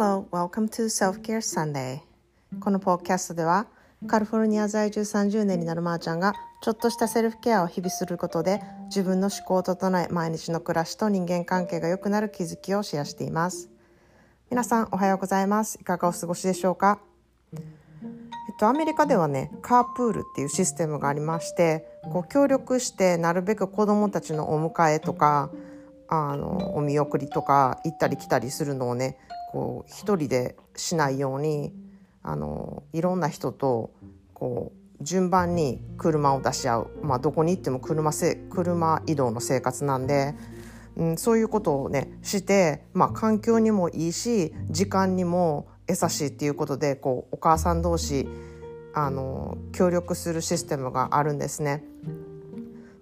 Hello, welcome to Self-Care Sunday. このポッキャストではカリフォルニア在住30年になるまーちゃんがちょっとしたセルフケアを日々することで自分の思考を整え毎日の暮らしと人間関係が良くなる気づきをシェアしています。皆さんおはようございます。いかがお過ごしでしょうか？えっとアメリカではねカープールっていうシステムがありましてこう協力してなるべく子どもたちのお迎えとかあのお見送りとか行ったり来たりするのをねこう一人でしないようにあのいろんな人とこう順番に車を出し合う、まあ、どこに行っても車せ車移動の生活なんで、うん、そういうことをねして、まあ、環境にもいいし時間にも優しいっていうことでこうお母さん同士あの協力するシステムがあるんですね。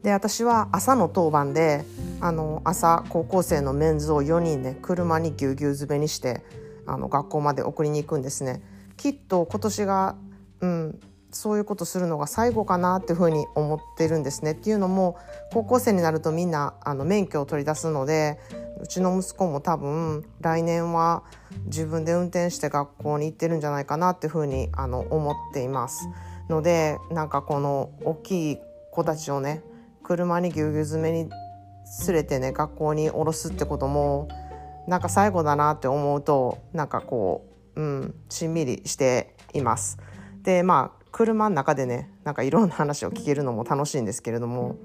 で私は朝の当番であの朝高校生のメンズを4人で車にぎゅうぎゅう詰めにしてあの学校まで送りに行くんですね。きっと今年が、うん、そういうことするのが最後かなっていうふうに思ってるんですね。っていうのも高校生になるとみんなあの免許を取り出すのでうちの息子も多分来年は自分で運転して学校に行ってるんじゃないかなっていうふうにあの思っています。のでなんかこの大きい子たちをね車にぎゅうぎゅう詰めに連れてね学校に降ろすってこともなんか最後だなって思うとなんかこう、うん、しんみりしています。でまあ車の中でねなんかいろんな話を聞けるのも楽しいんですけれども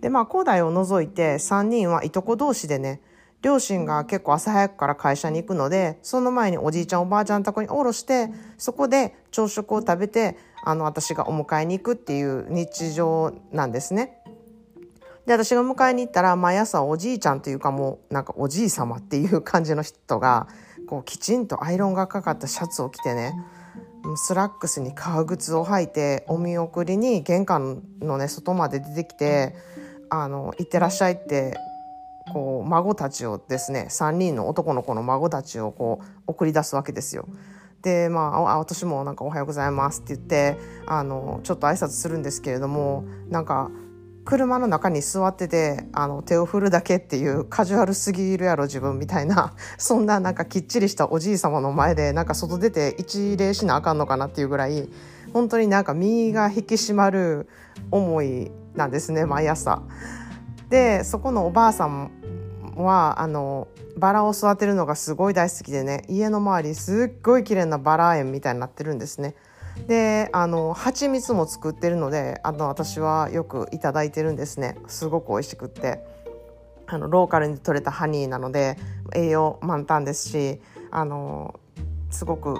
でまあ高大を除いて3人はいとこ同士でね両親が結構朝早くから会社に行くのでその前におじいちゃんおばあちゃん宅に降ろしてそこで朝食を食べてあの私がお迎えに行くっていう日常なんですね。で私が迎えに行ったら毎朝おじいちゃんというかもうなんかおじい様っていう感じの人がこうきちんとアイロンがかかったシャツを着てねスラックスに革靴を履いてお見送りに玄関のね外まで出てきて「あの行ってらっしゃい」ってこう孫たちをですね3人の男の子の孫たちをこう送り出すわけですよ。でまあ私もなんか「おはようございます」って言ってあのちょっと挨拶するんですけれどもなんか車の中に座っててあの手を振るだけっていうカジュアルすぎるやろ自分みたいな そんななんかきっちりしたおじい様の前でなんか外出て一礼しなあかんのかなっていうぐらい本当になんか身が引き締まる思いなんですね毎朝。でそこのおばあさんはあのバラを育てるのがすごい大好きでね家の周りすっごい綺麗なバラ園みたいになってるんですね。であの蜂蜜も作ってるのであの私はよく頂いてるんですねすごく美味しくってあのローカルに採れたハニーなので栄養満タンですしあのすごく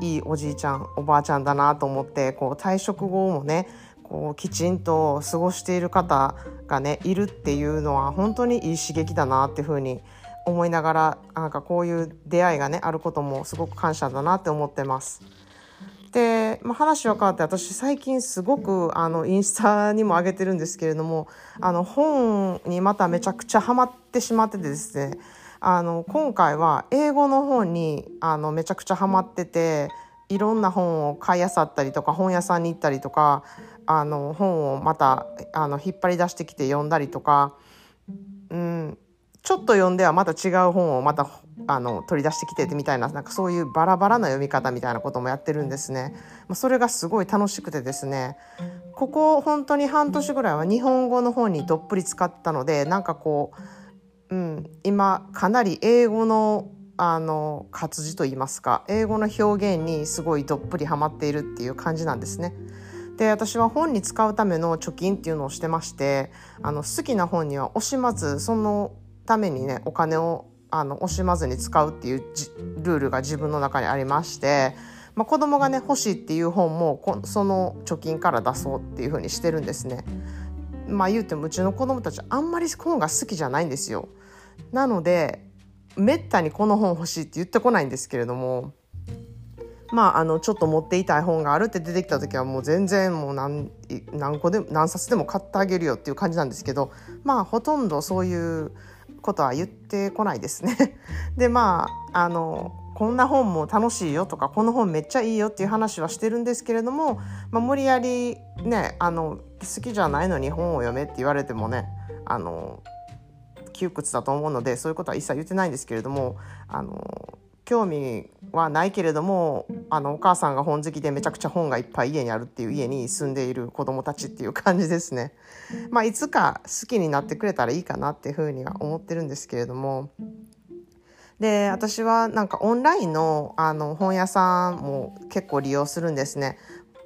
いいおじいちゃんおばあちゃんだなと思ってこう退職後もねこうきちんと過ごしている方がねいるっていうのは本当にいい刺激だなっていうふうに思いながらなんかこういう出会いがねあることもすごく感謝だなって思ってます。で、まあ、話は変わって私最近すごくあのインスタにも上げてるんですけれどもあの本にまためちゃくちゃハマってしまっててですねあの今回は英語の本にあのめちゃくちゃハマってていろんな本を買いあさったりとか本屋さんに行ったりとかあの本をまたあの引っ張り出してきて読んだりとか、うん、ちょっと読んではまた違う本をまたあの取り出してきてみたいななんかそういうバラバラな読み方みたいなこともやってるんですね。まあ、それがすごい楽しくてですねここ本当に半年ぐらいは日本語の本にどっぷり使ったのでなんかこう、うん、今かなり英語のあの活字といいますか英語の表現にすごいどっぷりハマっているっていう感じなんですね。で私は本に使うための貯金っていうのをしてましてあの好きな本には惜しまずそのためにねお金をあの惜しまずに使うっていうルールが自分の中にありまして、まあ、子供がね欲しいっていう本もその貯金から出そうっていうふうにしてるんですね。まあ言うてもうちの子供たちあんまり本が好きじゃないんですよ。なのでめったにこの本欲しいって言ってこないんですけれどもまああのちょっと持っていたい本があるって出てきた時はもう全然もう何何個で何冊でも買ってあげるよっていう感じなんですけどまあほとんどそういうことは言ってこないですね。でまああのこんな本も楽しいよとかこの本めっちゃいいよっていう話はしてるんですけれども、まあ、無理やりねあの好きじゃないのに本を読めって言われてもねあの窮屈だと思うのでそういうことは一切言ってないんですけれどもあの興味はないけれどもあのお母さんが本好きでめちゃくちゃ本がいっぱい家にあるっていう家に住んでいる子どもたちっていう感じですね。まあ、いつか好きになってくれたらいいかなっていうふうには思ってるんですけれども。で私はなんかオンラインのあの本屋さんも結構利用するんですね。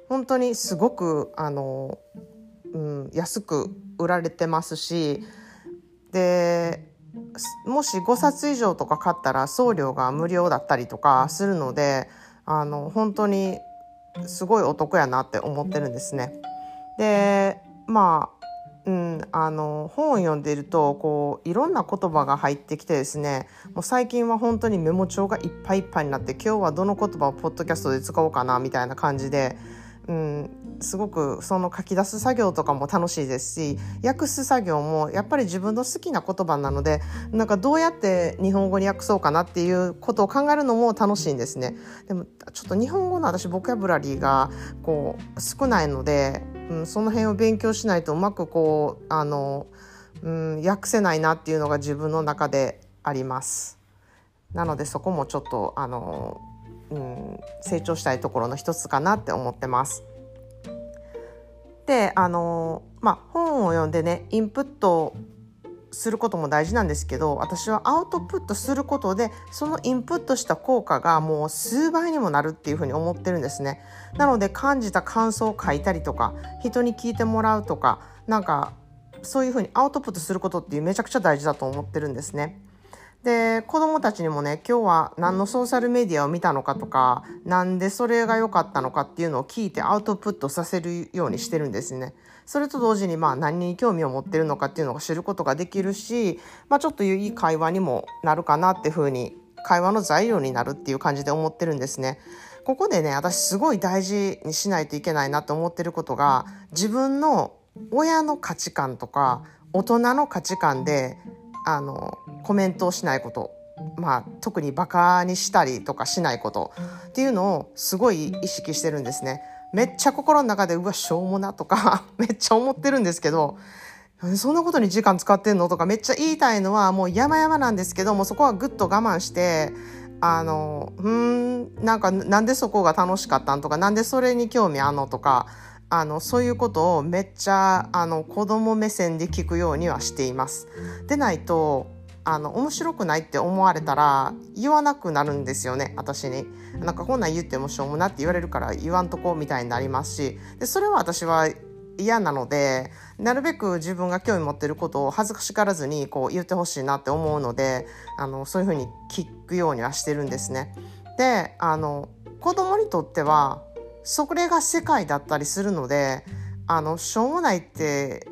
本当にすごくあの、うん、安く売られてますしでもし5冊以上とか買ったら送料が無料だったりとかするのであの本当にすごいお得やなって思ってるんですね。でまあうん、あの本を読んでいるとこういろんな言葉が入ってきてですねもう最近は本当にメモ帳がいっぱいいっぱいになって今日はどの言葉をポッドキャストで使おうかなみたいな感じでうん、すごくその書き出す作業とかも楽しいですし訳す作業もやっぱり自分の好きな言葉なのでなんかどうやって日本語に訳そうかなっていうことを考えるのも楽しいんですね。でもちょっと日本語の私ボキャブラリーがこう少ないので、うん、その辺を勉強しないとうまくこうあの、うん、訳せないなっていうのが自分の中であります。なのでそこもちょっとあのうん、成長したいところの一つかなって思ってます。であのまあ本を読んでねインプットすることも大事なんですけど私はアウトプットすることでそのインプットした効果がもう数倍にもなるっていうふうに思ってるんですね。なので感じた感想を書いたりとか人に聞いてもらうとかなんかそういうふうにアウトプットすることっていうめちゃくちゃ大事だと思ってるんですね。で子供たちにもね今日は何のソーシャルメディアを見たのかとか何でそれが良かったのかっていうのを聞いてアウトプットさせるようにしてるんですね。それと同時にまあ何に興味を持ってるのかっていうのが知ることができるし、まあ、ちょっといい会話にもなるかなっていうふうに会話の材料になるっていう感じで思ってるんですね。ここでね私すごい大事にしないといけないなと思ってることが自分の親の価値観とか大人の価値観であのコメントをしないこと。まあ、特にバカにしたりとかしないことっていうのをすごい意識してるんですね。めっちゃ心の中でうわしょうもなとか めっちゃ思ってるんですけどそんなことに時間使ってんの？とかめっちゃ言いたいのはもう山々なんですけどもそこはぐっと我慢してあのうんなんかなんでそこが楽しかったん？とかなんでそれに興味あんの？とかあのそういうことをめっちゃあの子供目線で聞くようにはしています。でないとあの面白くないって思われたら言わなくなるんですよね私に。なんかこんなん言ってもしょうもなって言われるから言わんとこみたいになりますしでそれは私は嫌なのでなるべく自分が興味持ってることを恥ずかしがらずにこう言ってほしいなって思うのであのそういうふうに聞くようにはしてるんですね。であの子供にとってはそれが世界だったりするのであのしょうもないって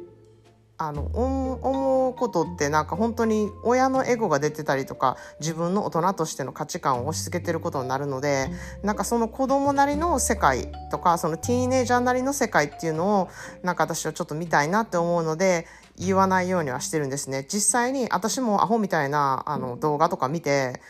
あの思うことってなんか本当に親のエゴが出てたりとか自分の大人としての価値観を押し付けてることになるのでなんかその子供なりの世界とかそのティーネイジャーなりの世界っていうのをなんか私はちょっと見たいなって思うので言わないようにはしてるんですね。実際に私もアホみたいなあの動画とか見て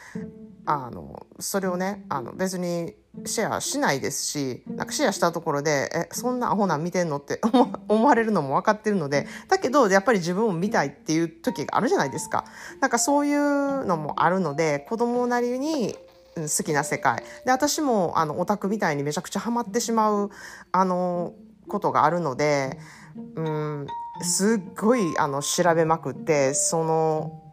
あのそれをねあの別にシェアしないですしなんかシェアしたところで「えそんなアホなん見てんの?」って 思われるのも分かってるのでだけどやっぱり自分も見たいっていう時があるじゃないですか。なんかそういうのもあるので子供なりに好きな世界で私もあのオタクみたいにめちゃくちゃハマってしまうあのことがあるのでうんすっごいあの調べまくってその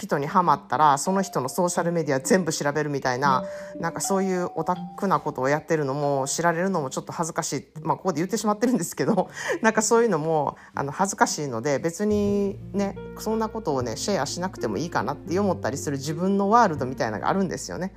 人にはまったらその人のソーシャルメディア全部調べるみたいななんかそういうオタクなことをやってるのも知られるのもちょっと恥ずかしい。まあここで言ってしまってるんですけど なんかそういうのもあの恥ずかしいので別にねそんなことをねシェアしなくてもいいかなって思ったりする自分のワールドみたいなのがあるんですよね。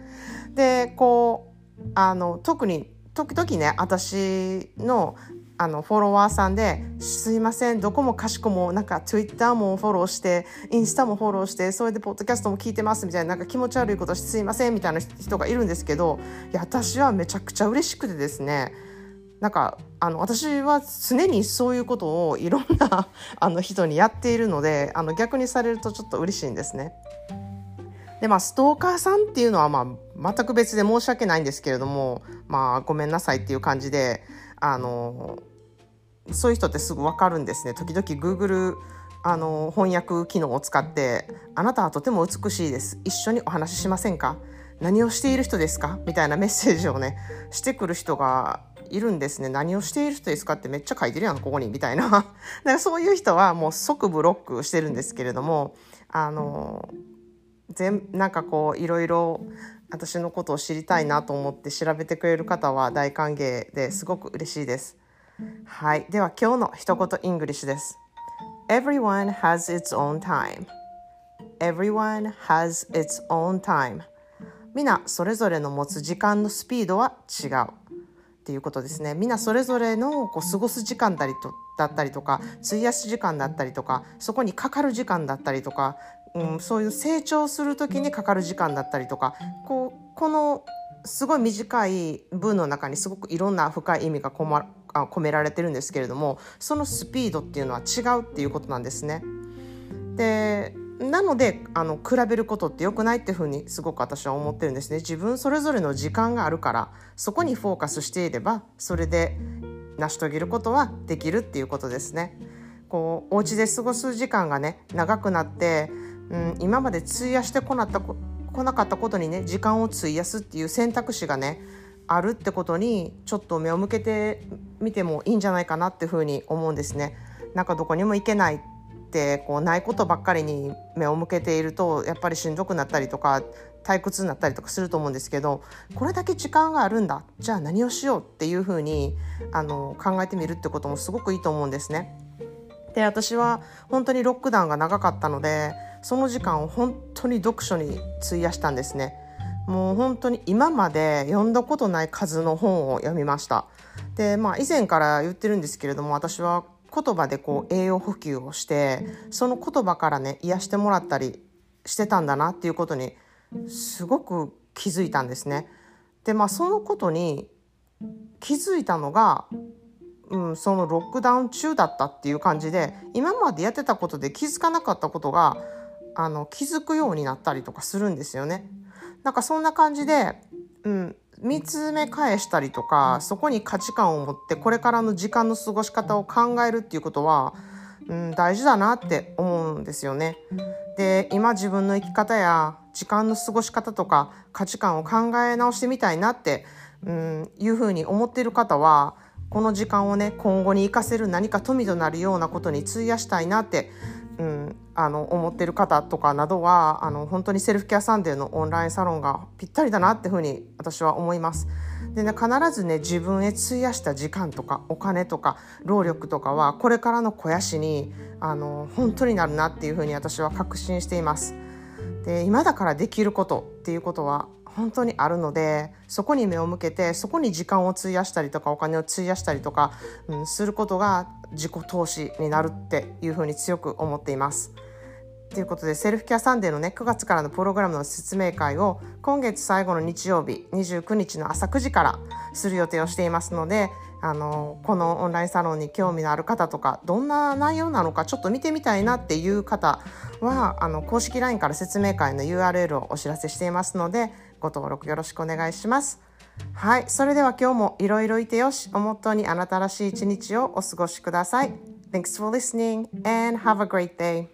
でこうあの特に時々ね私のあのフォロワーさんで「すいませんどこもかしこもなんか Twitter もフォローしてインスタもフォローしてそれでポッドキャストも聞いてます」みたいななんか気持ち悪いことしてすいませんみたいな人がいるんですけどいや私はめちゃくちゃ嬉しくてですねなんかあの私は常にそういうことをいろんな あの人にやっているのであの逆にされるとちょっと嬉しいんですね。でまあストーカーさんっていうのはまあ全く別で申し訳ないんですけれどもまあごめんなさいっていう感じであのそういう人ってすぐ分かるんですね。時々 Google あの翻訳機能を使って「あなたはとても美しいです。一緒にお話ししませんか?」何をしている人ですか？みたいなメッセージをねしてくる人がいるんですね。何をしている人ですかってめっちゃ書いてるやんここに。みたいな。だからそういう人はもう即ブロックしてるんですけれどもあの全なんかこういろいろ私のことを知りたいなと思って調べてくれる方は大歓迎ですごく嬉しいです。はい、では今日の一言 English です。Everyone has its own time. Everyone has its own time. みんなそれぞれの持つ時間のスピードは違う。っていうことですねみんなそれぞれのこう過ごす時間だりとだったりとか費やす時間だったりとかそこにかかる時間だったりとかうん、そういう成長する時にかかる時間だったりとかこうこのすごい短い文の中にすごくいろんな深い意味が込,、ま、あ込められてるんですけれどもそのスピードっていうのは違うっていうことなんですね。でなのであの比べることって良くないっていうふうにすごく私は思ってるんですね。自分それぞれの時間があるからそこにフォーカスしていればそれで成し遂げることはできるっていうことですね。こうお家で過ごす時間がね長くなってうん、今まで費やしてこなったこなかったことにね時間を費やすっていう選択肢がねあるってことにちょっと目を向けてみてもいいんじゃないかなっていうふうに思うんですね。なんかどこにも行けないってこうないことばっかりに目を向けているとやっぱりしんどくなったりとか退屈になったりとかすると思うんですけどこれだけ時間があるんだじゃあ何をしようっていうふうにあの考えてみるってこともすごくいいと思うんですね。で私は本当にロックダウンが長かったのでその時間を本当に読書に費やしたんですねもう本当に今まで読んだことない数の本を読みましたでまあ以前から言ってるんですけれども私は言葉でこう栄養補給をしてその言葉からね癒してもらったりしてたんだなっていうことにすごく気づいたんですね。でまあそのことに気づいたのが、うん、そのロックダウン中だったっていう感じで今までやってたことで気づかなかったことがあの気づくようになったりとかするんですよね。なんかそんな感じで、うん、見つめ返したりとかそこに価値観を持ってこれからの時間の過ごし方を考えるっていうことは、うん、大事だなって思うんですよね。で今自分の生き方や時間の過ごし方とか価値観を考え直してみたいなって、うん、いうふうに思っている方はこの時間をね今後に生かせる何か富となるようなことに費やしたいなってうん、あの思ってる方とかなどはあの本当にセルフケアサンデーのオンラインサロンがぴったりだなっていうふうに私は思います。でね必ずね自分へ費やした時間とかお金とか労力とかはこれからの肥やしにあの本当になるなっていうふうに私は確信しています。で今だからできることっていうことは本当にあるのでそこに目を向けてそこに時間を費やしたりとかお金を費やしたりとか、うん、することが自己投資になるっていうふうに強く思っています。ということでセルフケアサンデーのね9月からのプログラムの説明会を今月最後の日曜日29日の朝9時からする予定をしていますのであのこのオンラインサロンに興味のある方とかどんな内容なのかちょっと見てみたいなっていう方はあの公式 LINE から説明会の URL をお知らせしていますのでご登録よろしくお願いします。はい、それでは今日もいろいろいてよしをモットーにあなたらしい一日をお過ごしください。Thanks for listening and have a great day.